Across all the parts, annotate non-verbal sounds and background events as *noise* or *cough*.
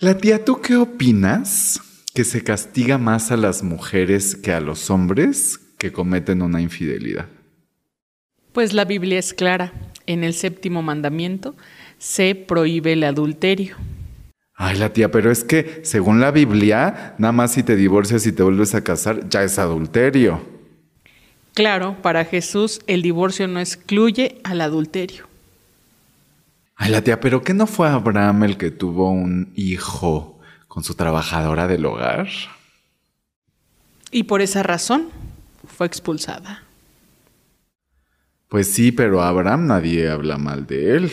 La tía, ¿tú qué opinas que se castiga más a las mujeres que a los hombres que cometen una infidelidad? Pues la Biblia es clara. En el séptimo mandamiento se prohíbe el adulterio. Ay, la tía, pero es que según la Biblia, nada más si te divorcias y te vuelves a casar, ya es adulterio. Claro, para Jesús el divorcio no excluye al adulterio. Ay, la tía, pero ¿qué no fue Abraham el que tuvo un hijo con su trabajadora del hogar? Y por esa razón fue expulsada. Pues sí, pero a Abraham nadie habla mal de él.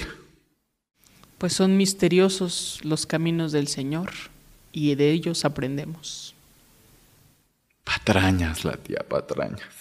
Pues son misteriosos los caminos del Señor y de ellos aprendemos. Patrañas, la tía, patrañas.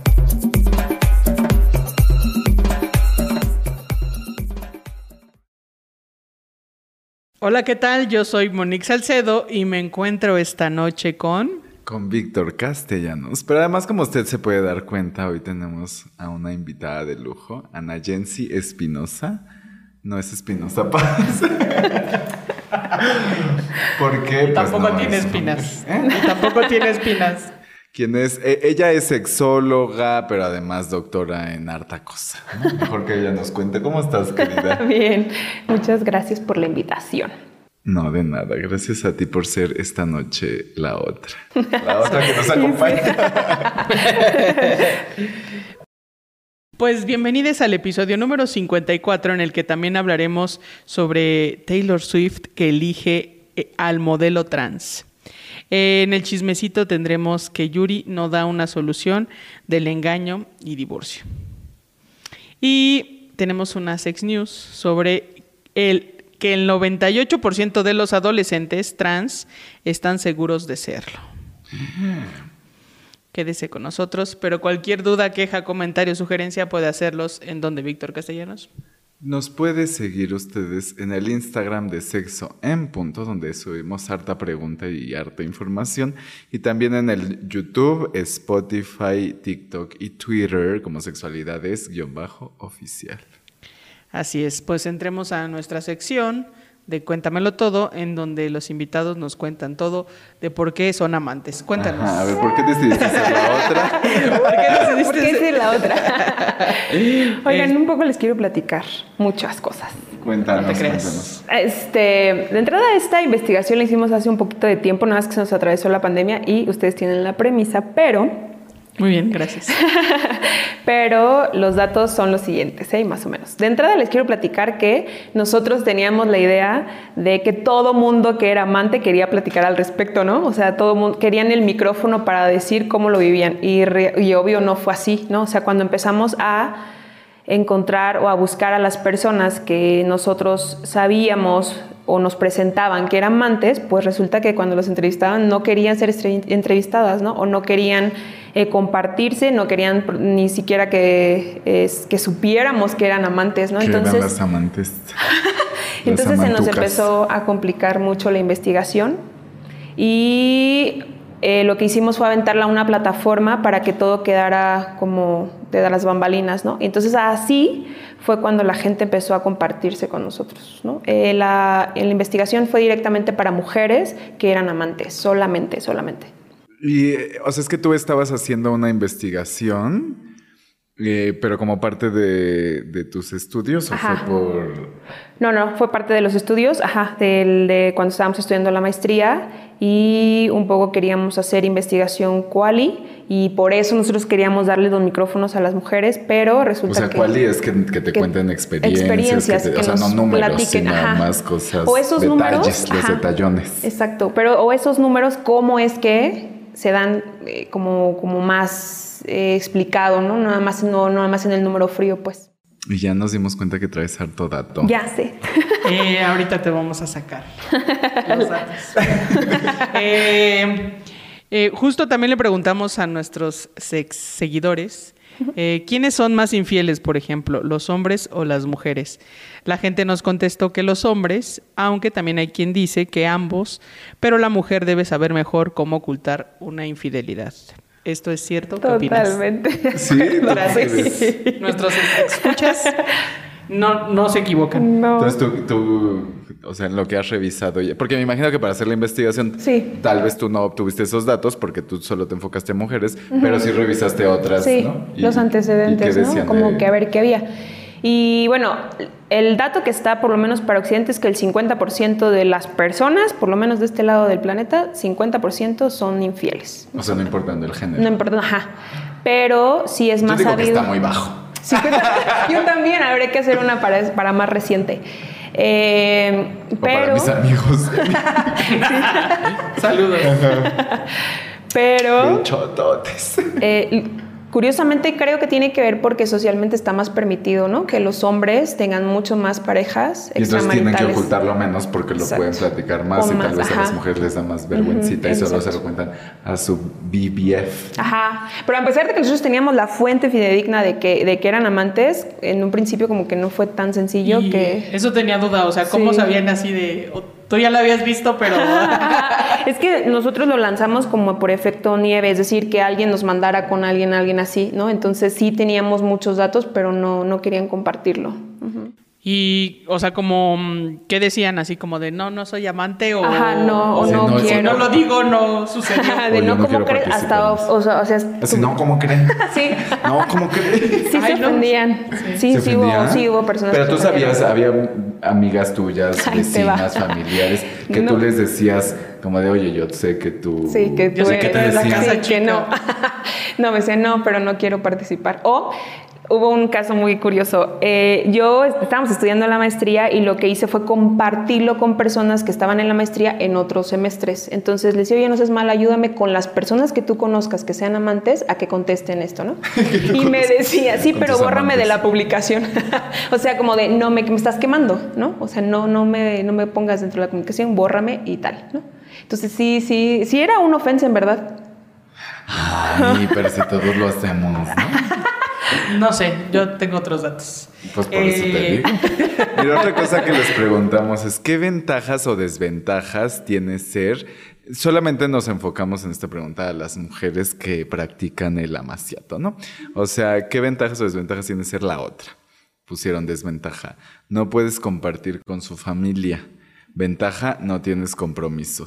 Hola, ¿qué tal? Yo soy Monique Salcedo y me encuentro esta noche con... Con Víctor Castellanos. Pero además, como usted se puede dar cuenta, hoy tenemos a una invitada de lujo, Ana Jensi Espinosa. No es Espinosa Paz. *laughs* ¿Por qué? Pues Tampoco no, tiene es- espinas. ¿Eh? Tampoco tiene espinas. Quien es, e- ella es sexóloga, pero además doctora en harta cosa. Mejor que ella nos cuente. ¿Cómo estás, querida? *laughs* Bien, muchas gracias por la invitación. No, de nada. Gracias a ti por ser esta noche la otra. *laughs* La otra que nos acompaña. *laughs* Pues bienvenidos al episodio número 54 en el que también hablaremos sobre Taylor Swift que elige eh, al modelo trans. Eh, en el chismecito tendremos que Yuri no da una solución del engaño y divorcio. Y tenemos una sex news sobre el que el 98% de los adolescentes trans están seguros de serlo. Quédese con nosotros, pero cualquier duda, queja, comentario, sugerencia puede hacerlos en donde Víctor Castellanos. Nos puede seguir ustedes en el Instagram de Sexo en Punto, donde subimos harta pregunta y harta información. Y también en el YouTube, Spotify, TikTok y Twitter como sexualidades-oficial. Así es, pues entremos a nuestra sección de Cuéntamelo Todo, en donde los invitados nos cuentan todo de por qué son amantes. Cuéntanos. Ajá, a ver, ¿por qué decidiste ser la otra? *laughs* ¿Por qué decidiste ¿Por qué ser- la otra? *laughs* Oigan, un poco les quiero platicar muchas cosas. Cuéntanos, No te creas. cuéntanos. Este, de entrada esta investigación la hicimos hace un poquito de tiempo, nada más que se nos atravesó la pandemia y ustedes tienen la premisa, pero Muy bien, gracias. *laughs* Pero los datos son los siguientes, ¿eh? más o menos. De entrada les quiero platicar que nosotros teníamos la idea de que todo mundo que era amante quería platicar al respecto, ¿no? O sea, todo mundo querían el micrófono para decir cómo lo vivían y, y obvio no fue así, ¿no? O sea, cuando empezamos a encontrar o a buscar a las personas que nosotros sabíamos o nos presentaban que eran amantes, pues resulta que cuando los entrevistaban no querían ser entrevistadas, ¿no? O no querían eh, compartirse, no querían ni siquiera que, es- que supiéramos que eran amantes, ¿no? Que eran Entonces, las amantes. Las *laughs* entonces se nos empezó a complicar mucho la investigación y eh, lo que hicimos fue aventarla a una plataforma para que todo quedara como de las bambalinas, ¿no? Entonces así fue cuando la gente empezó a compartirse con nosotros, ¿no? Eh, la, la investigación fue directamente para mujeres que eran amantes, solamente, solamente. Y, o sea, es que tú estabas haciendo una investigación, eh, pero como parte de, de tus estudios, o Ajá. fue por. No, no, fue parte de los estudios, ajá, del- de cuando estábamos estudiando la maestría y un poco queríamos hacer investigación quali y por eso nosotros queríamos darle los micrófonos a las mujeres, pero O resulta sea, que... ¿cuál es que, que te que- cuenten experiencias? experiencias, que te- que o sea, no números, platiquen, sino ajá. más cosas. O esos detalles, números, los detallones. Exacto, pero o esos números, ¿cómo es que se dan eh, como, como más eh, explicado, ¿no? Nada más, no, nada más en el número frío, pues. Y ya nos dimos cuenta que traes harto dato. Ya sé. *laughs* Eh, ahorita te vamos a sacar los datos. *laughs* Eh, eh, justo también le preguntamos a nuestros sex seguidores eh, quiénes son más infieles, por ejemplo, los hombres o las mujeres. La gente nos contestó que los hombres, aunque también hay quien dice que ambos, pero la mujer debe saber mejor cómo ocultar una infidelidad. ¿Esto es cierto? ¿Qué opinas? Totalmente. Sí, ¿tú cómo Gracias. Nuestros escuchas no, no se equivocan. No. Entonces tú, tú, o sea, en lo que has revisado, ya- porque me imagino que para hacer la investigación, Sí. tal vez tú no obtuviste esos datos porque tú solo te enfocaste en mujeres, pero sí revisaste otras, Sí, ¿no? Y- los ¿y antecedentes, ¿no? Como de- que a ver qué había. Y bueno, el dato que está por lo menos para Occidente es que el 50% de las personas, por lo menos de este lado del planeta, 50% son infieles. O sea, no importando el género. No importa, ajá. Pero sí es Yo más digo que está muy bajo. Sí, yo también, habré que hacer una para, para más reciente. Eh, O para pero, mis amigos. *laughs* Saludos. pero Chototes. Eh, curiosamente creo que tiene que ver porque socialmente está más permitido, ¿no? Que los hombres tengan mucho más parejas Y entonces tienen que ocultarlo menos porque lo Exacto. pueden platicar más O y tal vez a las mujeres les da más vergüencita y solo se lo cuentan a su BBF. Ajá, pero a pesar de que nosotros teníamos la fuente fidedigna de que, de que eran amantes, en un principio como que no fue tan sencillo Y que... Eso tenía duda, o sea, ¿cómo Sí. sabían así de... tú ya lo habías visto, pero... *laughs* es que nosotros lo lanzamos como por efecto nieve, es decir, que alguien nos mandara con alguien, alguien así, ¿no? Entonces sí teníamos muchos datos, pero no, no querían compartirlo. Y, o sea, como, mm, ¿qué decían? Así como de, no, no soy amante o... Ajá, no, o no, no, Si quiero. no lo digo, no sucedió. Ajá, de yo no, no ¿cómo crees? Hasta, o sea, o sea, Así, tú- no, ¿cómo creen? *laughs* Sí. No, ¿cómo creen? Sí Ay, se no. ofendían. Sí, ¿Se sí, hubo, sí hubo personas Pero que tú sabías, había amigas tuyas, Ay, te vecinas, familiares, que No. tú les decías como de, oye, yo sé que tú... Sí, que Yo tú sé que eres tú eres la sí, casa que no. *laughs* no, me decían, no, pero no quiero participar. O hubo un caso muy curioso. Eh, yo estábamos estudiando la maestría y lo que hice fue compartirlo con personas que estaban en la maestría en otros semestres. Entonces les decía, oye, no seas mal, ayúdame con las personas que tú conozcas que sean amantes a que contesten esto, ¿no? *laughs* y me decía, sí, pero bórrame de la publicación. *laughs* o sea, como de, no, me, me estás quemando, ¿no? O sea, no, no, me, no me pongas dentro de la comunicación, bórrame y tal, ¿no? Entonces sí, sí, sí era una ofensa en verdad. Ay, pero si todos lo hacemos, ¿no? *laughs* No sé, yo tengo otros datos. Pues por eso te Eh, digo. *laughs* Mira, otra cosa que les preguntamos es, ¿qué ventajas o desventajas tiene ser? Solamente nos enfocamos en esta pregunta a las mujeres que practican el amaciato, ¿no? O sea, ¿qué ventajas o desventajas tiene ser la otra? Pusieron desventaja. No puedes compartir con su familia. Ventaja, no tienes compromiso.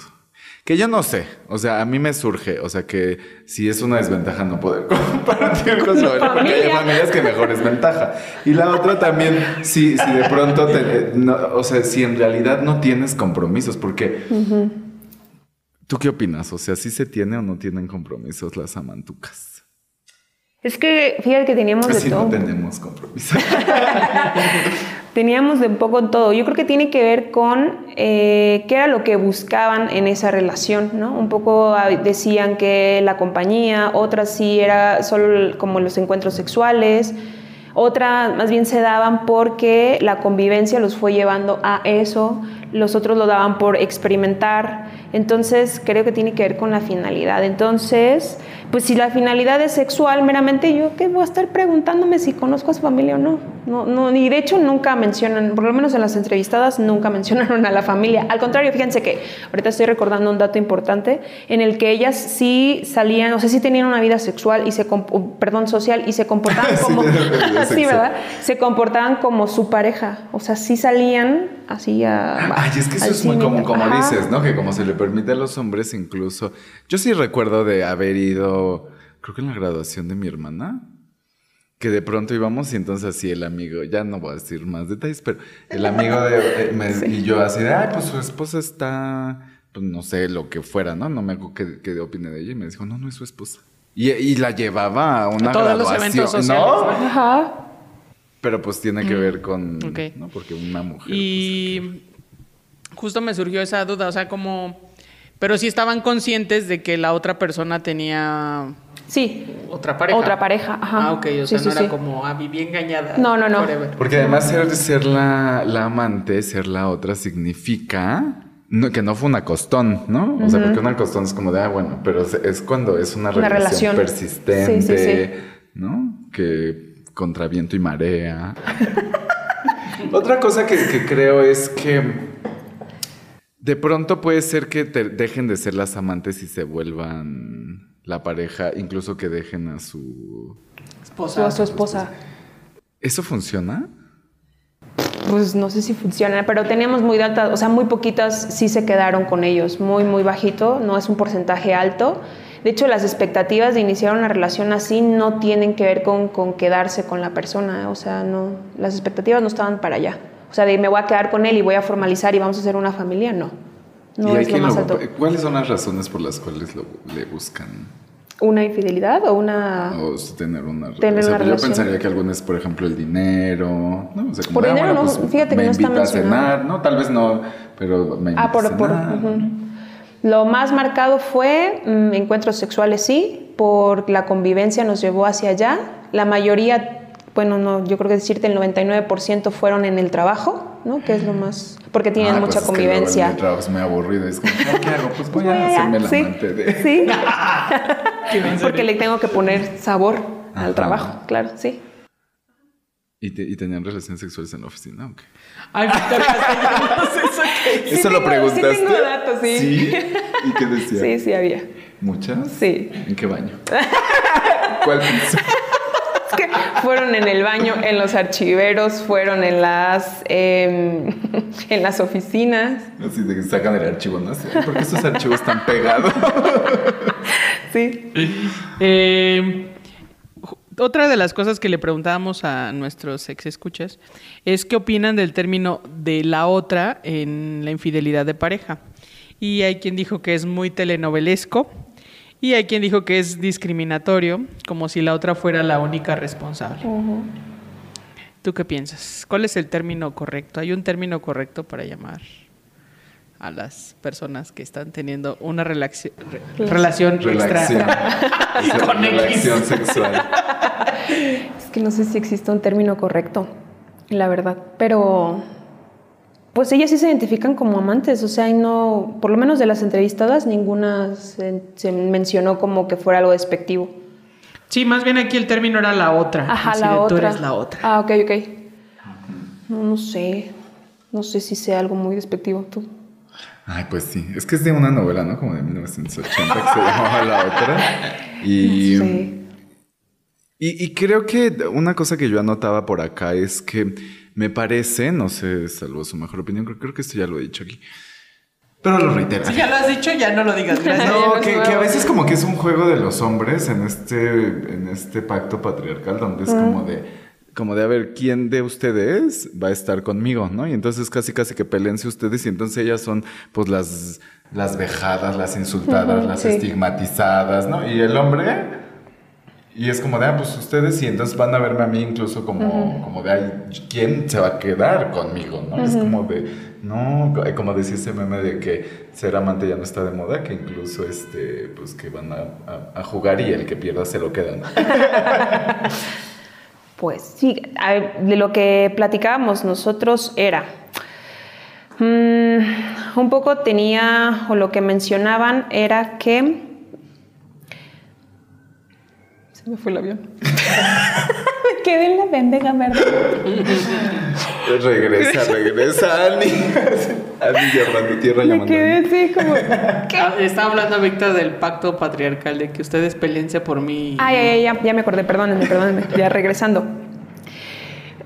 Que yo no sé, o sea, a mí me surge, o sea, que si es una desventaja no poder *laughs* compartir con su familia, porque hay Familia. familias que mejor es ventaja. Y la otra también, si, si de pronto, te- eh, no, o sea, si en realidad no tienes compromisos, porque... ¿Tú qué opinas? O sea, ¿sí se tiene o no tienen compromisos las amantucas? Es que fíjate que teníamos de todo. no tenemos compromisos. *laughs* Teníamos de un poco todo. Yo creo que tiene que ver con eh, qué era lo que buscaban en esa relación, ¿no? Un poco ah, decían que la compañía, otras sí era solo como los encuentros sexuales, otras más bien se daban porque la convivencia los fue llevando a eso, los otros lo daban por experimentar. Entonces creo que tiene que ver con la finalidad. Entonces, pues si la finalidad es sexual meramente, yo qué voy a estar preguntándome si conozco a su familia o no. No, no, y de hecho nunca mencionan, por lo menos en las entrevistadas, nunca mencionaron a la familia. Al contrario, fíjense que ahorita estoy recordando un dato importante en el que ellas sí salían, o sea, sí tenían una vida sexual y se, perdón, social y se comportaban *laughs* como, *laughs* sí. ¿verdad? Se comportaban como su pareja, o sea, sí salían así a. Ay, es que eso es muy común, como dices, ¿no? Que como se le permite a los hombres incluso... Yo sí recuerdo de haber ido, creo que en la graduación de mi hermana, que de pronto íbamos y entonces así el amigo, ya no voy a decir más detalles, pero el amigo de... eh, me- Y yo así de, ay, pues su esposa está, pues no sé, lo que fuera, ¿no? No me acuerdo qué, qué opine de ella y me dijo, no, no es su esposa. Y, y la llevaba a una A todos los graduación, eventos sociales, ¿no? Ajá. Pero pues tiene que ver con, ok. ¿no? Porque una mujer... pues, Y justo me surgió esa duda, o sea, como... Pero sí estaban conscientes de que la otra persona tenía Sí. Otra pareja. Otra pareja, ajá. Ah, ok, o sea, sí, no era sí. como, ah, viví engañada. No, no, no. forever. Porque además ser, ser la, la amante, ser la otra, significa no- que no fue una costón, ¿no? O sea, porque una costón es como de, ah, bueno, pero es, cuando es una, Una relación, relación. persistente, Sí, sí, ¿no? Que contra viento y marea. *laughs* Otra cosa que, que creo es que de pronto puede ser que te dejen de ser las amantes y se vuelvan la pareja, incluso que dejen a su... Esposa. A su esposa. ¿Eso funciona? Pues no sé si funciona, pero teníamos muy altas, o sea, muy poquitas sí se quedaron con ellos, muy, muy bajito, no es un porcentaje alto. De hecho, las expectativas de iniciar una relación así no tienen que ver con, con quedarse con la persona, o sea, no, las expectativas no estaban para allá. O sea, de me voy a quedar con él y voy a formalizar y vamos a hacer una familia, no. No ¿Y hay es lo quien más lo- alto. ¿Cuáles son las razones por las cuales lo- le buscan? ¿Una infidelidad o una...? O tener una. Tener o sea, una Yo relación. pensaría que algunas, por ejemplo, el dinero, ¿no? O sea, como Por ah, dinero bueno, no, pues, fíjate que no está invita a mencionado. cenar, ¿no? Tal vez no, pero me invita Ah, por, a por-. Lo más marcado fue mm, encuentros sexuales, sí, por la convivencia nos llevó hacia allá. La mayoría, bueno, no, yo creo que decirte el 99% fueron en el trabajo, ¿no? Que es lo más, porque tienen Ah, mucha pues es que luego convivencia. el trabajo es muy aburrido. Es como, "Ah, ¿qué hago? Pues voy *laughs* Voy a allá, hacerme la sí, amante de... sí, *laughs* porque le tengo que poner sabor Ajá. al trabajo, claro, sí. ¿Y, te- y tenían relaciones sexuales en la oficina? ok. Ay, ¿eso qué? *laughs* Sí ¿Eso lo sí preguntaste? tengo datos, sí. ¿Y qué decía? Sí, sí había. ¿Muchas? Sí. ¿En qué baño? ¿Cuál piso? Que fueron en el baño, en los archiveros, fueron en las, em, *laughs* en las oficinas. Así de que sacan el archivo, ¿no? Así, ¿Por qué esos archivos están pegados? *laughs* Sí. Eh, ju- otra de las cosas que le preguntábamos a nuestros ex escuchas es qué opinan del término de la otra en la infidelidad de pareja. Y hay quien dijo que es muy telenovelesco y hay quien dijo que es discriminatorio, como si la otra fuera la única responsable. ¿Tú qué piensas? ¿Cuál es el término correcto? ¿Hay un término correcto para llamar a las personas que están teniendo una re- relación Relación. extra? *laughs* Con X. relación sexual. Es que no sé si existe un término correcto, la verdad, pero pues ellas sí se identifican como amantes, o sea, y no, por lo menos de las entrevistadas, ninguna se, se mencionó como que fuera algo despectivo. Sí, más bien aquí el término era la otra. Ajá, Así la de, otra. Tú eres la otra. Ah, ok, ok. No, no sé, no sé si sea algo muy despectivo, tú. Ay, pues sí. Es que es de una novela, ¿no? Como de 1980 que se llamaba La Otra. *laughs* Y, Sí. y, y creo que una cosa que yo anotaba por acá es que me parece, no sé, salvo su mejor opinión, creo, creo que esto ya lo he dicho aquí. Pero lo reitero. Si ya lo has dicho, ya no lo digas. *laughs* Gracias. No, que, a veces como que es un juego de los hombres en este, en este pacto patriarcal donde es como de, como de a ver, ¿quién de ustedes va a estar conmigo? ¿no? Y entonces casi casi que peleense ustedes y entonces ellas son pues las, las vejadas, las insultadas, las sí. estigmatizadas, ¿no? Y el hombre... Y es como de, ah, pues ustedes y entonces van a verme a mí incluso como, como de, ay, ¿quién se va a quedar conmigo? ¿no? Es como de, no, como decía ese meme de que ser amante ya no está de moda, que incluso este, pues que van a, a- a jugar y el que pierda se lo queda, ¿no? *laughs* Pues sí, de lo que platicábamos nosotros era, mm, un poco tenía, o lo que mencionaban era que... Se me fue el avión. me *laughs* quedé en la pendeja, ¿verdad? regresa, *laughs* regresa, Ani. Ani llamando tierra, Me llamando. quedé así como... *laughs* ¿Qué? Ah, Estaba hablando Víctor del pacto patriarcal, de que ustedes peleense por mí. Ay, ay, ay, ya, ya me acordé, perdónenme, perdónenme, ya regresando.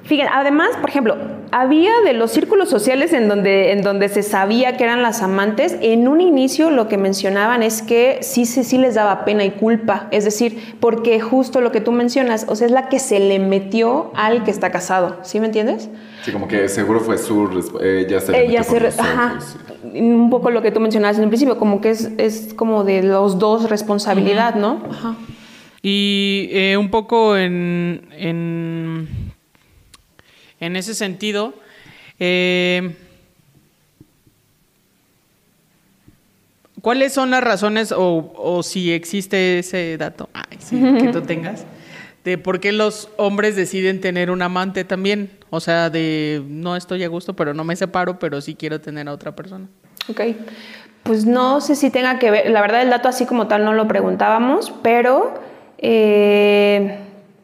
Fíjense, además, por ejemplo, había de los círculos sociales en donde, en donde se sabía que eran las amantes, en un inicio lo que mencionaban es que sí, sí, sí les daba pena y culpa, es decir, porque justo lo que tú mencionas, o sea, es la que se le metió al que está casado, ¿sí me entiendes? Sí, como que seguro fue su Ella se le Ella metió se... re- Ajá. ojos, sí. Un poco lo que tú mencionabas en el principio, como que es, es como de los dos responsabilidad, ¿no? Ajá. Y eh, un poco en, en, en ese sentido, eh, ¿cuáles son las razones o, o si existe ese dato? Ay, sí, que tú *laughs* tengas, de por qué los hombres deciden tener un amante también. O sea, de no estoy a gusto, pero no me separo, pero sí quiero tener a otra persona. Ok. Pues no sé si tenga que ver, la verdad el dato así como tal no lo preguntábamos, pero eh,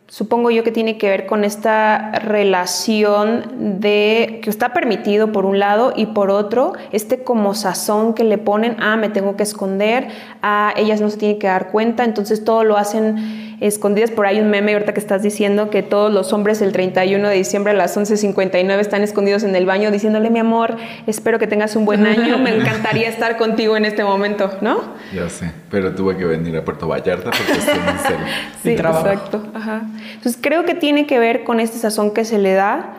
supongo yo que tiene que ver con esta relación de que está permitido por un lado y por otro, este como sazón que le ponen, ah, me tengo que esconder, ah, ellas no se tienen que dar cuenta, entonces todo lo hacen escondidas. Por ahí un meme ahorita que estás diciendo que todos los hombres el 31 de diciembre a las 11.59 están escondidos en el baño diciéndole, mi amor, espero que tengas un buen año, me *laughs* encantaría estar contigo en este momento, ¿no? Ya sé, pero tuve que venir a Puerto Vallarta porque estoy en serio. *laughs* Sí, exacto. Ajá. Entonces creo que tiene que ver con este sazón que se le da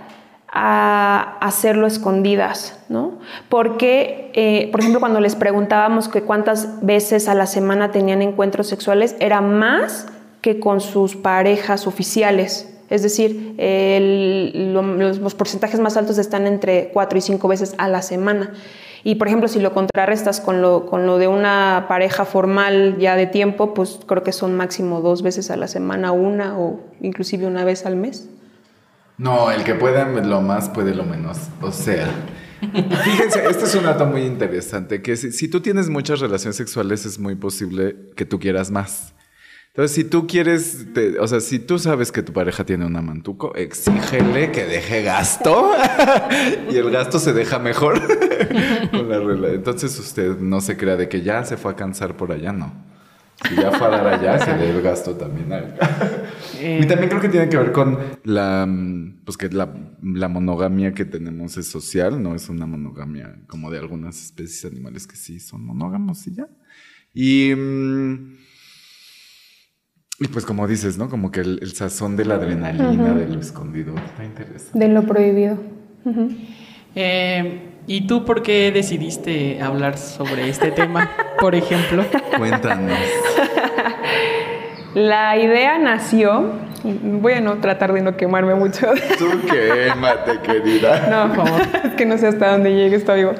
a hacerlo escondidas, ¿no? Porque, eh, por ejemplo, cuando les preguntábamos que cuántas veces a la semana tenían encuentros sexuales, era más que con sus parejas oficiales. Es decir, los, porcentajes más altos están entre cuatro y cinco veces a la semana. Y por ejemplo, si lo contrarrestas con lo, con lo de una pareja formal ya de tiempo, pues creo que son máximo dos veces a la semana, una o inclusive una vez al mes. No, el que pueda lo más puede lo menos. O sea, fíjense, este es un dato muy interesante, que si, si tú tienes muchas relaciones sexuales es muy posible que tú quieras más. Entonces, si tú quieres, o sea, si tú sabes que tu pareja tiene un amantuco, exígele que deje gasto *laughs* y el gasto se deja mejor *laughs* con la regla. Entonces, usted no se crea de que ya se fue a cansar por allá, no. Si ya fue a dar allá, se dé el gasto también eh. Y también creo que tiene que ver con la, pues que la, la, monogamia que tenemos es social, no es una monogamia como de algunas especies animales que sí son monógamos y ya. Y... Y pues como dices, ¿no? Como que el, sazón de la adrenalina, de lo escondido, está interesante. De lo prohibido. Eh, ¿Y tú por qué decidiste hablar sobre este tema, por ejemplo? Cuéntanos. La idea nació, voy a no tratar de no quemarme mucho. *laughs* Tú quémate, querida. No, por favor, *laughs* es que no sé hasta dónde llegue esto vivo.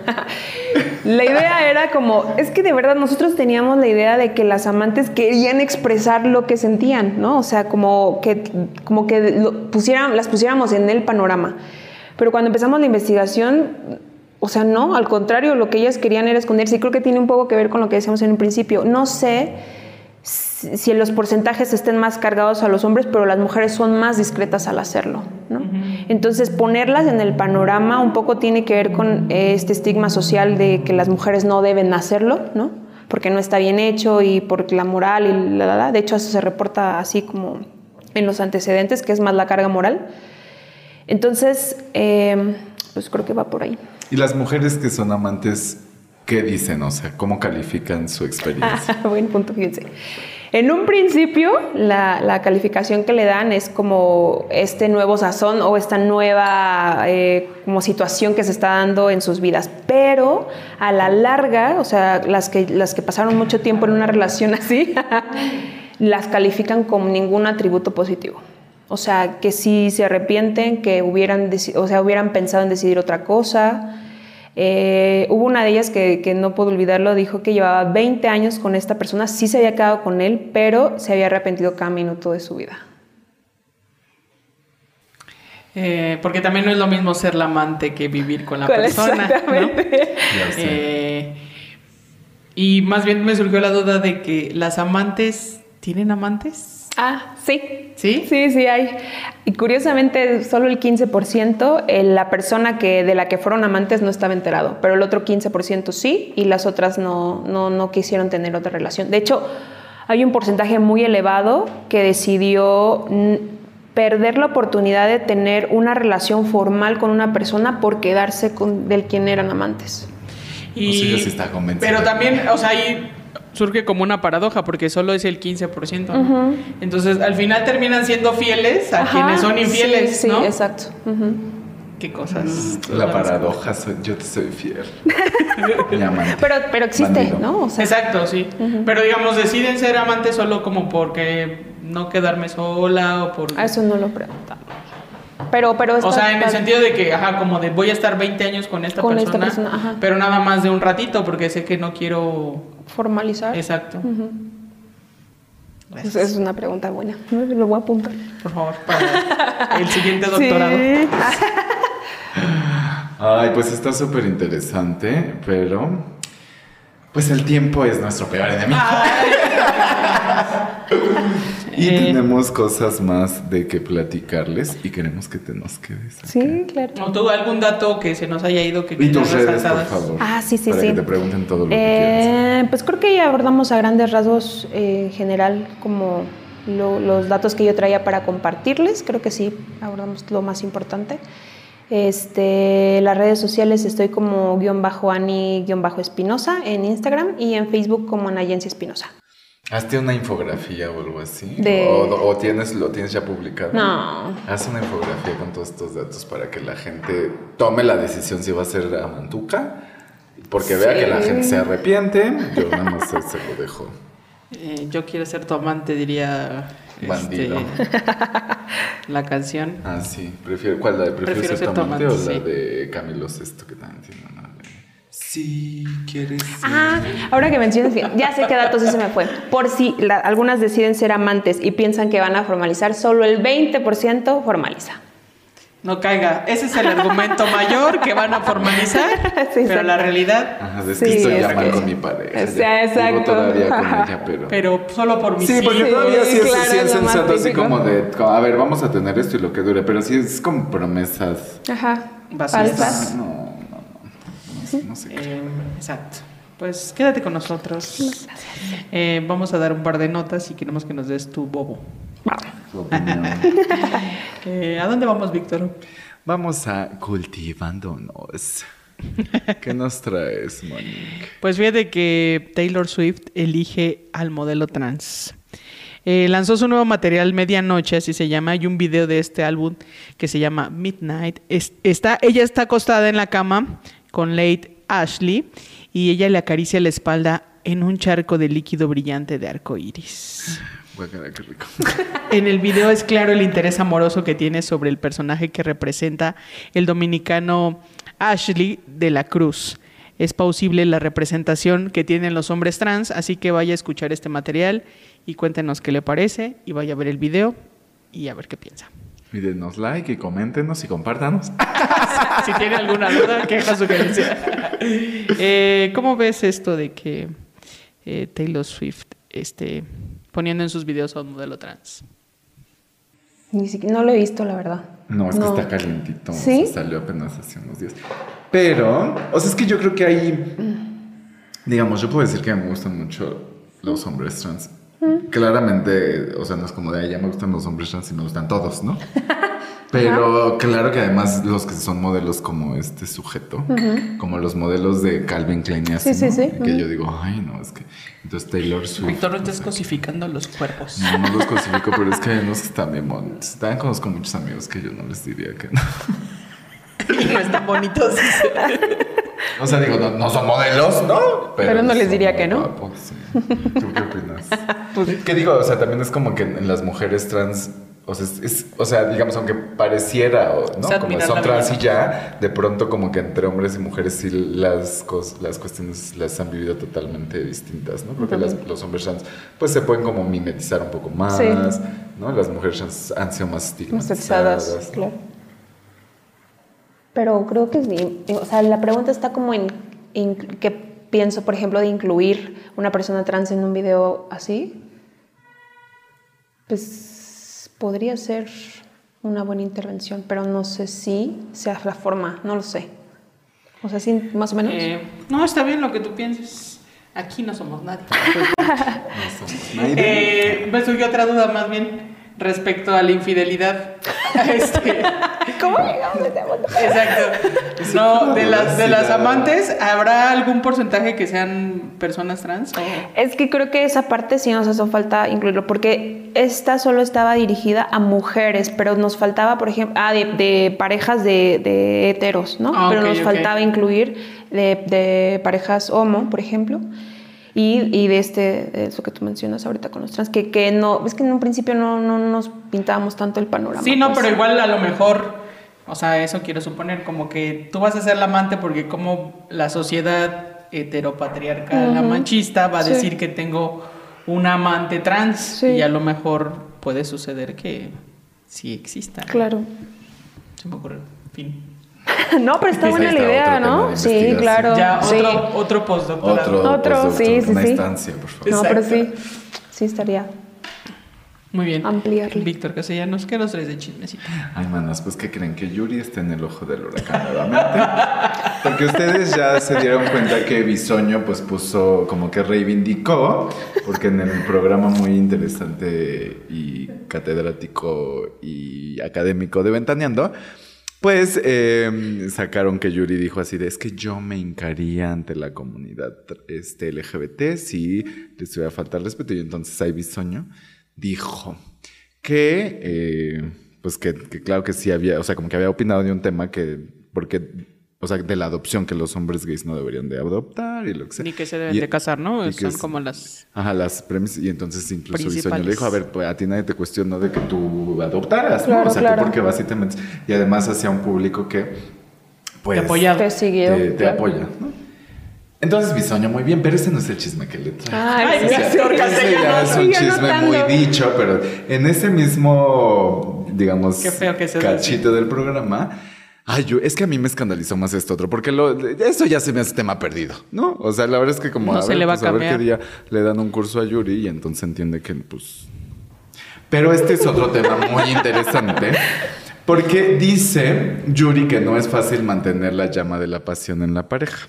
La idea era como, es que de verdad nosotros teníamos la idea de que las amantes querían expresar lo que sentían, ¿no? O sea, como que, como que pusieran, las pusiéramos en el panorama. Pero cuando empezamos la investigación, o sea, no, al contrario, lo que ellas querían era esconderse. Y creo que tiene un poco que ver con lo que decíamos en un principio. No sé si los porcentajes estén más cargados a los hombres, pero las mujeres son más discretas al hacerlo. ¿no? Entonces, ponerlas en el panorama un poco tiene que ver con este estigma social de que las mujeres no deben hacerlo, ¿no? porque no está bien hecho y por la moral y la, la, De hecho, eso se reporta así como en los antecedentes, que es más la carga moral. Entonces, eh, pues creo que va por ahí. ¿Y las mujeres que son amantes, qué dicen? O sea, ¿cómo califican su experiencia? *laughs* Buen punto, fíjense. En un principio, la, calificación que le dan es como este nuevo sazón o esta nueva eh, como situación que se está dando en sus vidas. Pero a la larga, o sea, las que, las que pasaron mucho tiempo en una relación *laughs* así, *laughs* las califican como ningún atributo positivo. O sea, que si se arrepienten, que hubieran, o sea, hubieran pensado en decidir otra cosa, eh, hubo una de ellas que, no puedo olvidarlo, dijo que llevaba 20 años con esta persona, sí se había quedado con él, pero se había arrepentido cada minuto de su vida. Eh, porque también no es lo mismo ser la amante que vivir con la persona. Eh, y más bien me surgió la duda de que las amantes tienen amantes. Ah, sí. ¿Sí? Sí, sí hay. Y curiosamente, solo el 15%, eh, la persona que, de la que fueron amantes no estaba enterado, pero el otro 15% sí, y las otras no, no, no quisieron tener otra relación. De hecho, hay un porcentaje muy elevado que decidió perder la oportunidad de tener una relación formal con una persona por quedarse con del quien eran amantes. Y, sí está pero también, o sea, hay surge como una paradoja porque solo es el 15%. Entonces, al final terminan siendo fieles a quienes son infieles, sí, ¿no? Sí, exacto. Qué cosas. La paradoja, soy, yo te soy fiel. pero, pero existe, ¿no? exacto, sí. Pero digamos, deciden ser amantes solo como porque no quedarme sola o por... Eso no lo preguntaba. Pero, pero o sea, en el sentido de que, ajá, como de voy a estar 20 años con esta persona, pero nada más de un ratito porque sé que no quiero formalizar. Exacto. Pues es una pregunta buena. Lo voy a apuntar. Por favor, para el siguiente doctorado. Sí. Ay, pues está súper interesante, pero pues el tiempo es nuestro peor enemigo. *laughs* y Eh. tenemos cosas más de que platicarles y queremos que te nos quedes. acá. Sí, claro. ¿O tú algún dato que se nos haya ido que Y tus quieras redes, por resaltadas? favor. Ah, sí, sí, para sí. que te pregunten todo lo que quieras. Eh, pues creo que ya abordamos a grandes rasgos eh, en general como lo- los datos que yo traía para compartirles. Creo que sí, abordamos lo más importante. Este, las redes sociales estoy como guion bajo Ani guion bajo Espinosa en Instagram y en Facebook como Anayencia Espinosa. ¿Hazte una infografía o algo así? De- ¿O, o tienes, lo tienes ya publicado? No. Haz una infografía con todos estos datos para que la gente tome la decisión si va a ser a Mantuca. Porque vea que la gente se arrepiente. Yo nada más se, se lo dejo. Eh, yo quiero ser tu amante, diría este, Bandido. *laughs* la canción. Ah, sí. Prefiero, ¿Cuál? ¿La de Prefiero, Prefiero ser, ser tu tu amante amante, o la de Camilo Sesto que también tiene una. Si quieres ser... Ah, ahora que mencionas, ya sé qué datos ese me fue. Por si la- algunas deciden ser amantes y piensan que van a formalizar, solo el 20% formaliza. No caiga. Ese es el argumento *laughs* mayor que van a formalizar. Sí, pero la realidad, Ajá, es Sí, que estoy es ya mal que- con mi pareja. o sea, ya. exacto. Vivo todavía con ella, *laughs* pero... pero solo por mis Sí, porque hijos. todavía sí es, claro, sí es sensato, así como de, a ver, vamos a tener esto y lo que dure, pero sí es como promesas. Ajá. Vacías. Falsas. No, no, sé- qué. Eh, exacto. Pues quédate con nosotros. Eh, vamos a dar un par de notas y queremos que nos des tu bobo. *laughs* Eh, ¿A dónde vamos, Víctor? Vamos a cultivándonos. ¿Qué nos traes, Monique? Pues fíjate que Taylor Swift elige al modelo trans. Eh, lanzó su nuevo material Medianoche, así se llama. Hay un video de este álbum que se llama Midnight. Es- está, ella está acostada en la cama con Late Ashley y ella le acaricia la espalda en un charco de líquido brillante de arco iris. Qué rico. En el video es claro el interés amoroso que tiene sobre el personaje que representa el dominicano Ashley de la Cruz. Es plausible la representación que tienen los hombres trans, así que vaya a escuchar este material y cuéntenos qué le parece y vaya a ver el video y a ver qué piensa. Y denos like y coméntenos y compártanos. *laughs* si tiene alguna duda, *laughs* queja, sugerencia. Eh, ¿Cómo ves esto de que eh, Taylor Swift esté poniendo en sus videos a un modelo trans? Ni siquiera, no lo he visto, la verdad. No, es que está calientito. o ¿Sí? sea, salió apenas hace unos días. Pero, o sea, es que yo creo que hay. Digamos, yo puedo decir que me gustan mucho los hombres trans. Claramente, o sea, no es como de, "Ay, ya me gustan los hombres trans y me gustan todos, ¿no? *laughs* Pero claro que además los que son modelos como este sujeto, como los modelos de Calvin Klein y así, Sí, sí, ¿no? sí. que yo digo, ay, no, es que. Entonces Taylor Swift. Víctor, no sea, cosificando los cuerpos. no, no los cosifico, pero es que hay unos que están bien bonitos. También conozco muchos amigos que yo no les diría que no. *laughs* no están bonitos. *laughs* O sea, digo, no, no son modelos, ¿no? Pero no les diría que no. guapos, sí. ¿Tú qué opinas? *laughs* ¿Qué digo? O sea, también es como que en las mujeres trans, o sea, es, es- o sea, digamos, aunque pareciera, o- ¿no? Es como admirar son trans y ya, de pronto como que entre hombres y mujeres sí las, cos- las cuestiones las han vivido totalmente distintas, ¿no? Porque las- los hombres trans pues se pueden como mimetizar un poco más, Sí. ¿no? Las mujeres trans han sido más estigmatizadas. claro. Pero creo que bien. O sea, la pregunta está como en, en qué pienso, por ejemplo, de incluir una persona trans en un video así. Pues podría ser una buena intervención, pero no sé si sea la forma, no lo sé. O sea, sí, más o menos. Eh, no, está bien lo que tú pienses. Aquí no somos nadie. *laughs* No somos nadie. Eh, me surgió otra duda más bien respecto a la infidelidad. *laughs* Este, ¿Cómo llegamos a ese punto? exacto. No, de las, de las amantes, ¿habrá algún porcentaje que sean personas trans? o- Es que creo que esa parte sí nos hace falta incluirlo, porque esta solo estaba dirigida a mujeres, pero nos faltaba, por ejemplo, ah, de, de parejas de, de heteros, ¿no? Ah, pero nos faltaba incluir de, de parejas homo, por ejemplo. Y, y de este, eso que tú mencionas ahorita con los trans, que, que no, es que en un principio no, no nos pintábamos tanto el panorama. Sí, no, pues. pero igual a lo mejor, o sea, eso quiero suponer, como que tú vas a ser la amante porque como la sociedad heteropatriarcal, la machista, va a Sí. decir que tengo un amante trans Sí. y a lo mejor puede suceder que sí exista. Claro. Se me ocurre. Fin. *laughs* No, pero está buena la idea, otro ¿no? Sí, claro. Ya, sí. otro, otro postdoctorado. Otro, Otro, sí, sí, una sí. instancia, por favor. No, pero sí. Sí estaría. Muy bien. Ampliarle. Víctor Castellanos, ¿qué nos traes de chismecito? Ay, manas, pues que creen que Yuri está en el ojo del huracán nuevamente. *laughs* Porque ustedes ya se dieron cuenta que Bisoño pues puso como que reivindicó, porque en el programa muy interesante y catedrático y académico de Ventaneando, pues eh, sacaron que Yuri dijo así de, es que yo me hincaría ante la comunidad este, LGBT si les iba a faltar respeto. Y entonces ahí Bisoño dijo que, eh, pues que, que claro que sí había, o sea, como que había opinado de un tema que, porque, o sea, de la adopción, que los hombres gays no deberían de adoptar y lo que sea. Ni que se deben Y- de casar, ¿no? Son es- como las... Ajá, las premisas. Y entonces incluso Bisoño le dijo, a ver, pues a ti nadie te cuestionó de que tú adoptaras, ¿no? Claro, O sea, claro. tú porque vas y te metes. Y además hacia un público que, pues... Te apoya. Te siguió. te, te claro. apoya, ¿no? Entonces Bisoño, muy bien, pero ese no es el chisme que le trae. Ay. Castellanos. Ese ya es un Sigue chisme muy dicho, pero en ese mismo, digamos, Qué feo que se cachito del programa. Ay, yo, es que a mí me escandalizó más esto otro, porque lo, eso ya se me hace tema perdido, ¿no? O sea, la verdad es que como No a se ver, le va a pues, a ver qué día le dan un curso a Yuri y entonces entiende que, pues... Pero este es otro tema muy interesante, porque dice Yuri que no es fácil mantener la llama de la pasión en la pareja.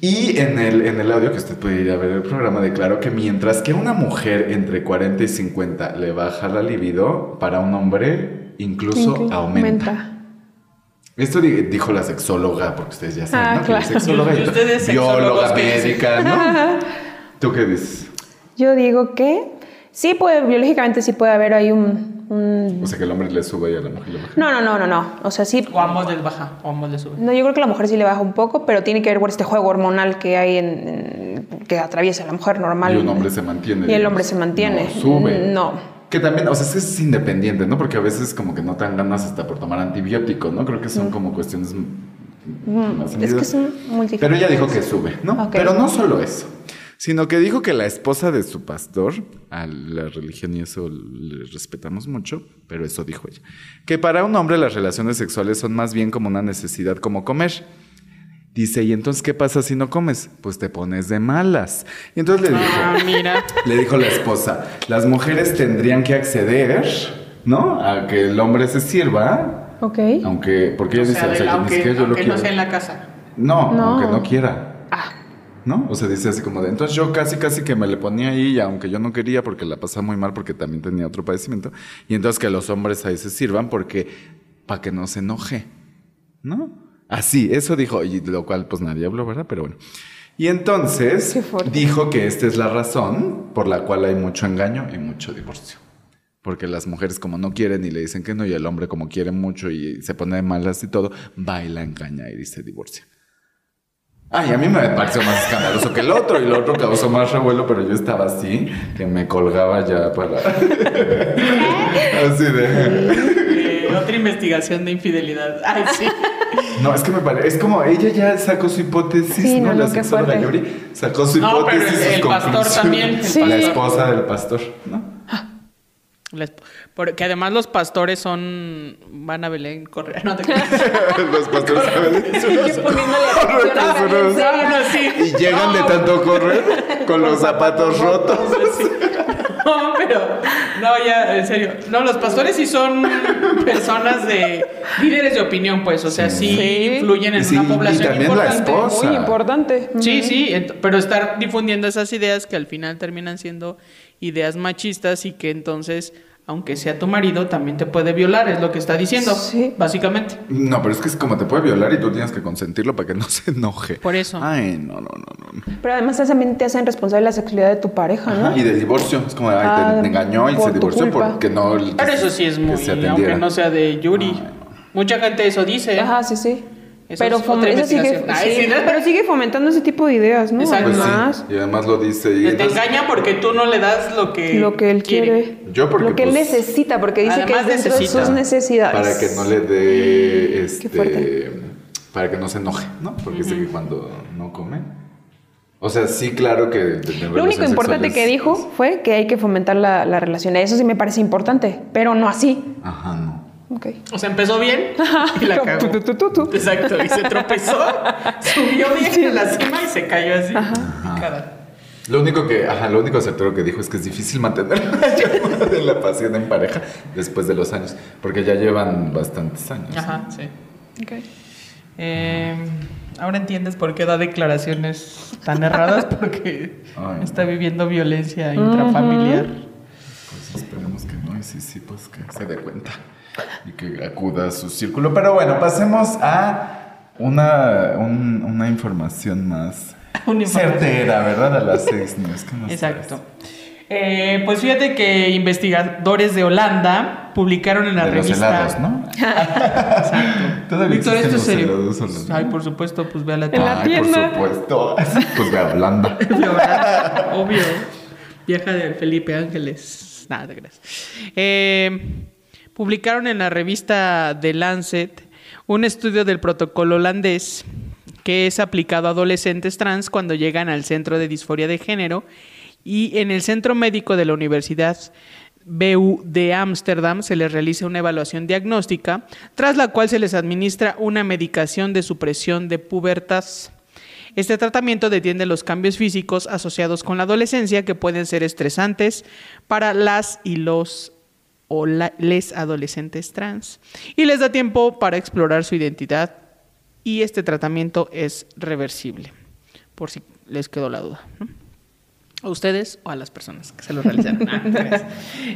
Y en el, en el audio que usted puede ir a ver el programa, declaró que mientras que una mujer entre 40 y 50 le baja la libido, para un hombre incluso Inclu- aumenta. Esto di- dijo la sexóloga, porque ustedes ya saben, Ah, ¿no? Que claro. sexóloga Y *laughs* ustedes bióloga médica, ¿no? *laughs* ¿Tú qué dices? Yo digo que sí puede, biológicamente sí puede haber ahí un, un- O sea, que el hombre le sube y a la mujer le baja. No, no, no, no, no. O sea, sí. O ambos les baja, o ambos les sube. No, yo creo que la mujer sí le baja un poco, pero tiene que ver por este juego hormonal que hay en, en- que atraviesa la mujer normal. Y un hombre se mantiene. Y el digamos. hombre se mantiene. No, sube. No. Que también, o sea, es que es independiente, ¿no? Porque a veces como que no te dan ganas hasta por tomar antibiótico, ¿no? Creo que son como cuestiones m- más Mm. Es que son muy. Pero ella dijo que sube, ¿no? Pero no solo eso, sino que dijo que la esposa de su pastor, a la religión y eso le respetamos mucho, pero eso dijo ella, que para un hombre las relaciones sexuales son más bien como una necesidad como comer. Dice, ¿y entonces qué pasa si no comes? Pues te pones de malas. Y entonces le dijo, Ah, mira. le dijo la esposa, las mujeres tendrían que acceder, ¿no? A que el hombre se sirva, Ok. aunque, porque ella O dice, sea, o sea, del- que ni aunque, yo lo aunque no quiero. sea en la casa. No, No. aunque no quiera. Ah, ¿No? O sea, dice así como de, entonces yo casi casi que me le ponía ahí, y aunque yo no quería porque la pasaba muy mal porque también tenía otro padecimiento, y entonces que los hombres ahí se sirvan porque, para que no se enoje, ¿no? Así, eso dijo, y lo cual pues nadie habló, ¿verdad? Pero bueno. Y entonces dijo que esta es la razón por la cual hay mucho engaño y mucho divorcio. Porque las mujeres como no quieren y le dicen que no, y el hombre como quiere mucho y se pone de malas y todo, baila, engaña y se divorcia. Ay, a mí me pareció más escandaloso que el otro y el otro causó más revuelo, pero yo estaba así, que me colgaba ya para... *laughs* así de... *laughs* Eh, otra investigación de infidelidad. Ay, sí. No, es que me parece... Es como ella ya sacó su hipótesis, Sí, ¿no? no, La sexóloga. Yuri sacó su No, pero hipótesis, el- pastor conclusiones. también, Sí. La esposa del pastor, ¿no? Les- Porque además los pastores son. Van a Belén correr. No te *laughs* creas. Los pastores a sí. Y llegan de tanto correr con los zapatos rotos. *laughs* Sí. No, pero. No, ya, en serio. No, los pastores sí son personas de. líderes de opinión, pues. O sea, sí, Sí. influyen en Sí, una y población la importante. esposa. Muy importante. Sí, sí, pero estar difundiendo esas ideas que al final terminan siendo ideas machistas y que entonces, aunque sea tu marido, también te puede violar, es lo que está diciendo, Sí. básicamente. No, pero es que es como te puede violar y tú tienes que consentirlo para que no *laughs* se enoje. Por eso. Ay, no, no, no, no. Pero además también te hacen responsable de la sexualidad de tu pareja, ¿no? Ajá, y del divorcio. Es como, ay, Ah, te, te engañó y se divorció culpa. porque no. Pero eso sí es muy, aunque no sea de Yuri. Mucha gente eso dice. Ajá, sí, sí. Eso pero, es otra eso sigue, investigación. Ay, sí, sí, ¿no? pero sigue fomentando ese tipo de ideas, ¿no? Exacto. Pues sí, y además lo dice. Y Que te entonces- engaña porque tú no le das lo que, lo que él quiere. Yo porque, lo que él pues, necesita, porque dice que es dentro de sus necesidades. Para que no le dé. fuerte. Este, para que no se enoje, ¿no? Porque sé que cuando no come. O sea, sí, claro que... de- de Lo único importante que dijo fue que hay que fomentar la, la relación. Eso sí me parece importante, pero no así. Ajá, no. Ok. O sea, empezó bien y la *laughs* cagó. Tu, tu, tu, tu. Exacto, y se tropezó, *laughs* subió bien a la cima y se cayó así. Picada. Lo único que, ajá, lo único acertado que dijo es que es difícil mantener *laughs* la de la pasión en pareja después de los años, porque ya llevan bastantes años. ¿no? Ajá, sí. Ok. Eh, ahora entiendes por qué da declaraciones tan erradas, porque Ay, está viviendo violencia intrafamiliar. Pues esperemos que no, y sí, sí, pues que se dé cuenta y que acuda a su círculo. Pero bueno, pasemos a una, un- una información más *laughs* Una información. certera, ¿verdad? A las seis news. ¿Qué nos Exacto. Eh, pues fíjate que investigadores de Holanda publicaron en la? De los revista. helados, ¿no? *laughs* Exacto. Todavía Víctor, esto es serio. Ay, por supuesto, pues ve a la En la Ay, tienda. por supuesto. *laughs* Pues ve hablando. ¿verdad? Obvio. Vieja de Felipe Ángeles. Nada, creas. Eh, publicaron en la revista The Lancet un estudio del protocolo holandés que es aplicado a adolescentes trans cuando llegan al centro de disforia de género y en el centro médico de la Universidad BU de Ámsterdam se les realiza una evaluación diagnóstica, tras la cual se les administra una medicación de supresión de pubertas. Este tratamiento detiene los cambios físicos asociados con la adolescencia que pueden ser estresantes para las y los o la- les adolescentes trans y les da tiempo para explorar su identidad y este tratamiento es reversible, por si les quedó la duda. ¿no? A ustedes o a las personas que se lo realizaron. *laughs* Ah.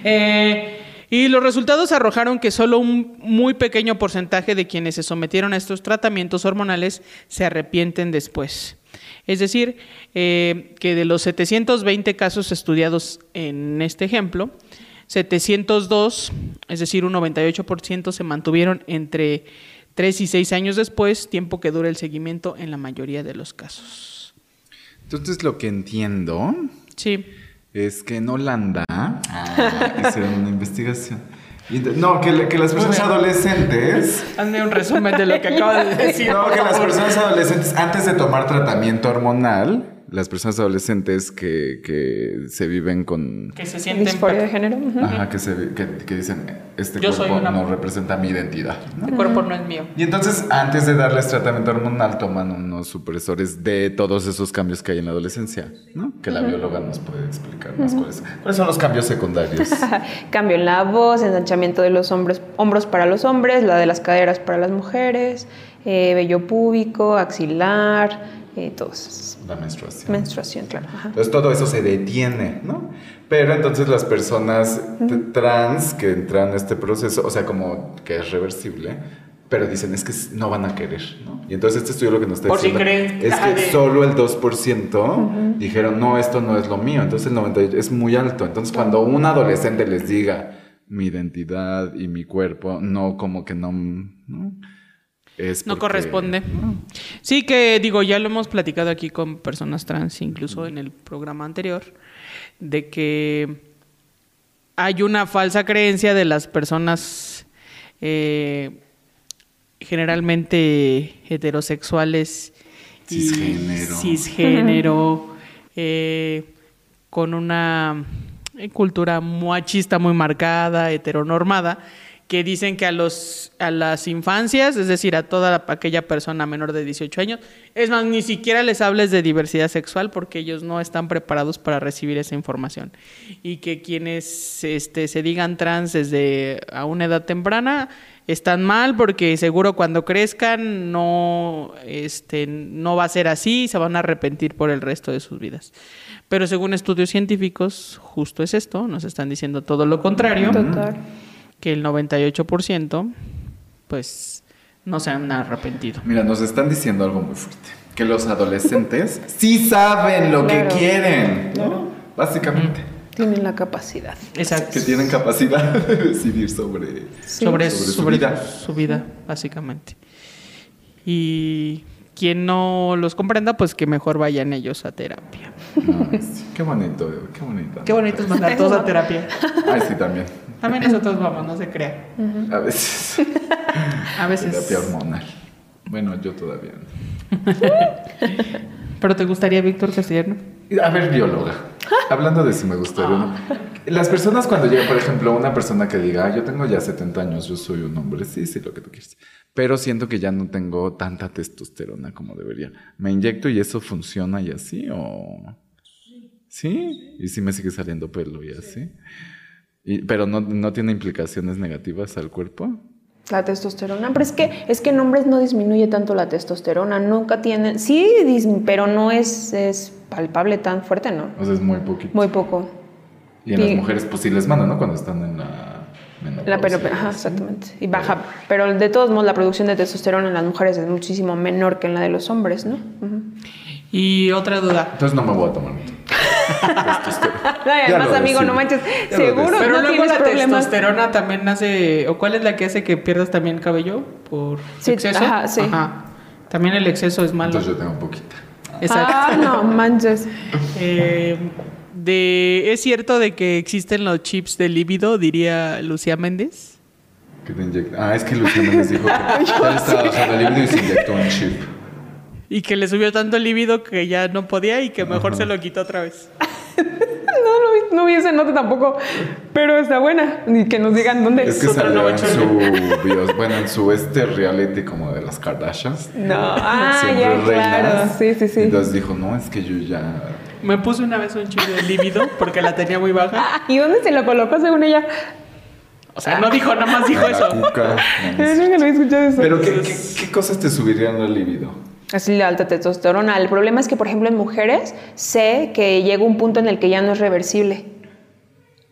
Eh, y los resultados arrojaron que solo un muy pequeño porcentaje de quienes se sometieron a estos tratamientos hormonales se arrepienten después. Es decir, eh, que de los 720 casos estudiados en este ejemplo, 702, es decir, un 98% se mantuvieron entre 3 y 6 años después, tiempo que dura el seguimiento en la mayoría de los casos. Entonces lo que entiendo Sí. es que en Holanda ah, hicieron una investigación. No, que, le- que las personas adolescentes... Hazme un resumen de lo que acabas de *laughs* decir. No, que las personas adolescentes, antes de tomar tratamiento hormonal, las personas adolescentes que, que se viven con... Que se sienten. Disforia de género. Ajá, que, se, que, que dicen, este Yo cuerpo una- no representa mi identidad. ¿no? El cuerpo no es mío. Y entonces, antes de darles tratamiento hormonal, toman unos supresores de todos esos cambios que hay en la adolescencia, ¿no? Que la bióloga nos puede explicar más cuáles, cuáles son los cambios secundarios. *laughs* Cambio en la voz, ensanchamiento de los hombros, hombros para los hombres, la de las caderas para las mujeres, eh, vello púbico, axilar, eh, todos la menstruación. Menstruación, claro. ajá. Entonces todo eso se detiene, ¿no? Pero entonces las personas trans que entran en este proceso, o sea, como que es reversible, pero dicen es que no van a querer, ¿no? Y entonces este estudio lo que nos está Por si diciendo creen, es que de- solo el 2% dijeron, no, esto no es lo mío. Entonces el 98 es muy alto. Entonces cuando un adolescente les diga mi identidad y mi cuerpo, no, como que no... ¿no? Es No porque- corresponde. Sí, que digo, ya lo hemos platicado aquí con personas trans, incluso en el programa anterior, de que hay una falsa creencia de las personas eh, generalmente heterosexuales y Cisgénero. cisgénero, eh, con una cultura machista muy marcada, heteronormada, que dicen que a los a las infancias, es decir, a toda la- aquella persona menor de 18 años, es más, ni siquiera les hables de diversidad sexual porque ellos no están preparados para recibir esa información. Y que quienes este, se digan trans desde a una edad temprana están mal porque seguro cuando crezcan no, este, no va a ser así y se van a arrepentir por el resto de sus vidas. Pero según estudios científicos, justo es esto, nos están diciendo todo lo contrario Total. Que el 98% pues no se han arrepentido. Mira, nos están diciendo algo muy fuerte. Que los adolescentes *laughs* sí saben lo Claro. que quieren, ¿no? Básicamente. Tienen la capacidad. Exacto. Que tienen capacidad *laughs* de decidir sobre... Sí. sobre, Sobre su vida. su, su vida, básicamente. Y quien no los comprenda, pues que mejor vayan ellos a terapia. Ay, sí, Qué bonito, qué bonito. Qué bonito es mandar todos a terapia. Ay, sí, también. También nosotros vamos, no se crea. A veces. A veces. Terapia hormonal. Bueno, yo todavía no. ¿Pero te gustaría Víctor Castellano? A ver, bióloga. Hablando de si me gustaría o no. Las personas cuando llega, por ejemplo, una persona que diga, "Ah, yo tengo ya 70 años, yo soy un hombre, sí, sí, lo que tú quieras. Pero siento que ya no tengo tanta testosterona como debería. ¿Me inyecto y eso funciona y así? ¿O sí? ¿Y si me sigue saliendo pelo y así? Y- pero no, no tiene implicaciones negativas al cuerpo. La testosterona, pero es que, es que en hombres no disminuye tanto la testosterona, nunca tienen, sí, dis- pero no es, es palpable tan fuerte, ¿no? O sea, es muy poquito. Muy poco. y en las mujeres, pues sí les manda, ¿no? Cuando están en la menopausia. La pero, ajá, exactamente. Y baja, pero de todos modos la producción de testosterona en las mujeres es muchísimo menor que en la de los hombres, ¿no? Y otra duda. Entonces no me voy a tomar mucho. Ya además, amigo, no manches, seguro Pero no luego la problemas. testosterona también hace... ¿O cuál es la que hace que pierdas también cabello? ¿Por Sí, exceso? ajá, sí. También el exceso es malo. Entonces yo tengo poquita. Exacto. Ah, no manches. *laughs* Eh, de, ¿Es cierto de que existen los chips de líbido, diría Lucía Méndez? Que te inyecta. Ah, es que Lucía Méndez dijo que *laughs* él estaba bajando el líbido y se inyectó un chip. Y que le subió tanto el líbido que ya no podía y que mejor se lo quitó otra vez. *laughs* No, no, no vi esa nota tampoco, pero está buena. Y que nos digan dónde Es que otra salió nueva en su bios- bueno, en su este reality como de las Kardashians. No, *laughs* ah, Siempre ya, claro. Sí, sí, sí. Entonces dijo, no, es que yo ya... Me puse una vez un chip de líbido porque la tenía muy baja. ¿Y dónde se lo colocó según ella? O sea, no dijo, nada más dijo la eso. cuca. *laughs* no, no eso. Pero ¿qué, qué, qué cosas te subirían la libido? Así la alta testosterona. El problema es que, por ejemplo, en mujeres sé que llega un punto en el que ya no es reversible.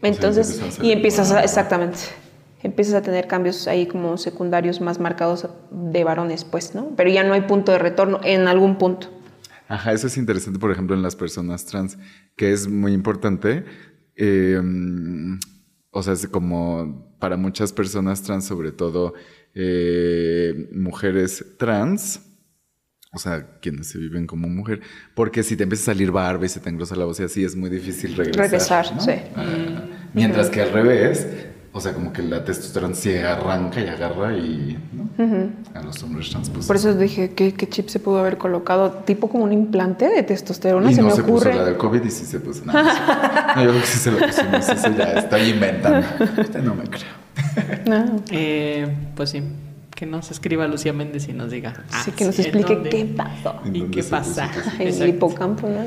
Entonces, y empiezas a, exactamente, empiezas a tener cambios ahí como secundarios más marcados de varones, pues, ¿no? Pero ya no hay punto de retorno en algún punto. Ajá, eso es interesante, por ejemplo, en las personas trans, que es muy importante. eh, o sea, es como para muchas personas trans, sobre todo eh, mujeres trans, o sea, quienes se viven como mujer, porque si te empieza a salir barba y se te engrosa la voz y así, es muy difícil regresar. Regresar, ¿no? sí. Ah, mientras que al revés, o sea, como que la testosterona se arranca y agarra y ¿no? a los hombres trans, pues Por eso dije, ¿qué, qué chip se pudo haber colocado? Tipo como un implante de testosterona, y se no me se ocurre. puso la del COVID y sí se puso. No, no. *laughs* No, yo creo que sí se lo pusimos. Eso ya estoy inventando. *laughs* Usted no me creo. No. Eh, pues sí, que nos escriba Lucía Méndez y nos diga. Así ah, que nos sí, ¿en explique dónde? qué pasó. ¿En ¿Y qué pasa? En el hipocampo, ¿no?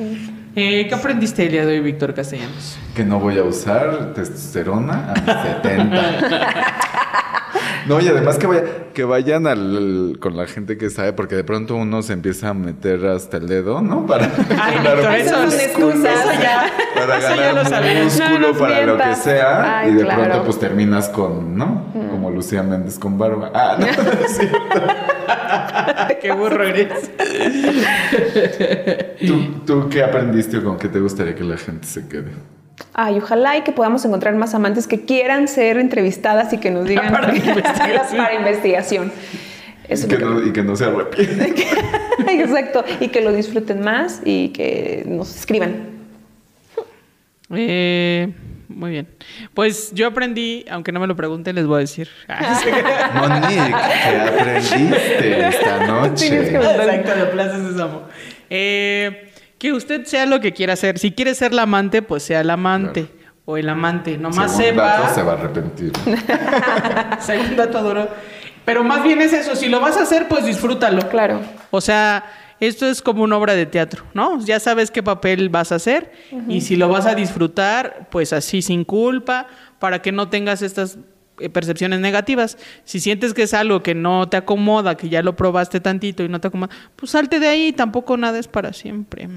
Eh, ¿Qué aprendiste el día de hoy, Víctor Castellanos? Que no voy a usar testosterona a mis 70. No, y además que, vaya, que vayan al, con la gente que sabe, porque de pronto uno se empieza a meter hasta el dedo, ¿no? Para Ay, ganar Víctor, eso es excusa. Eso ya- para eso ya ganar lo sabía. músculo, No para lo que sea. Ay, y de claro. pronto pues terminas con, ¿no? Lucía Méndez con barba. Ah, no, *laughs* no es cierto. qué burro eres. ¿Tú, ¿Tú qué aprendiste o con qué te gustaría que la gente se quede? Ay, ojalá y que podamos encontrar más amantes que quieran ser entrevistadas y que nos digan Para investigación. para investigación. Y que, no, y que no se arrepientan. que- Exacto. Y que lo disfruten más y que nos escriban. Eh, muy bien. Pues yo aprendí, aunque no me lo pregunten, les voy a decir. Ah. *laughs* Monique, ¿qué aprendiste esta *laughs* noche? Tienes que- Exacto, Plaza Sésamo. Eh, que usted sea lo que quiera ser. Si quiere ser la amante, pues sea el amante. O el amante. Nomás Según sepa. dato, se va a arrepentir. *laughs* Según dato duro. Pero más bien es eso. Si lo vas a hacer, pues disfrútalo. Claro. O sea, esto es como una obra de teatro, ¿no? Ya sabes qué papel vas a hacer y si lo vas a disfrutar, pues así sin culpa, para que no tengas estas eh, percepciones negativas. Si sientes que es algo que no te acomoda, que ya lo probaste tantito y no te acomoda, pues salte de ahí, tampoco nada es para siempre.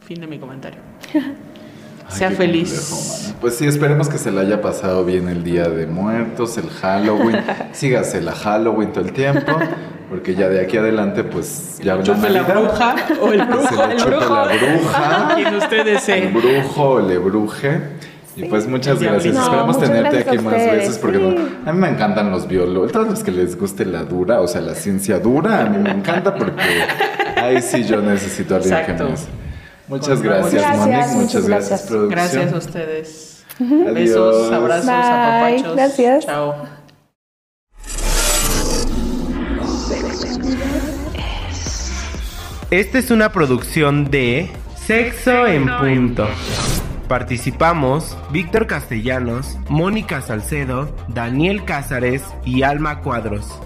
Fin de mi comentario. *laughs* Ay, sea feliz. complejo. Pues sí, esperemos que se le haya pasado bien el Día de Muertos, el Halloween. *laughs* Sígase la Halloween todo el tiempo, porque ya de aquí adelante, pues ya habrá Chupe la bruja o el *laughs* brujo. le el brujo. la bruja. *laughs* Quien usted El brujo o le bruje. Y pues muchas El gracias. Esperamos muchas tenerte gracias aquí más ustedes, veces porque sí. no- a mí me encantan los biólogos. Todos los que les guste la dura, o sea, la ciencia dura, a mí me encanta porque ahí sí yo necesito a alguien Exacto. que me hace. Muchas Con- gracias, Gracias, Monique. muchas Muchas gracias, gracias. producción. Gracias a ustedes. Adiós. Besos, abrazos, Bye, apapachos. gracias. Chao. Esta es una producción de Sexo en Punto. Participamos Víctor Castellanos, Mónica Salcedo, Daniel Cázares y Alma Cuadros.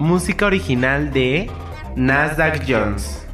Música original de Nasdaq Jones.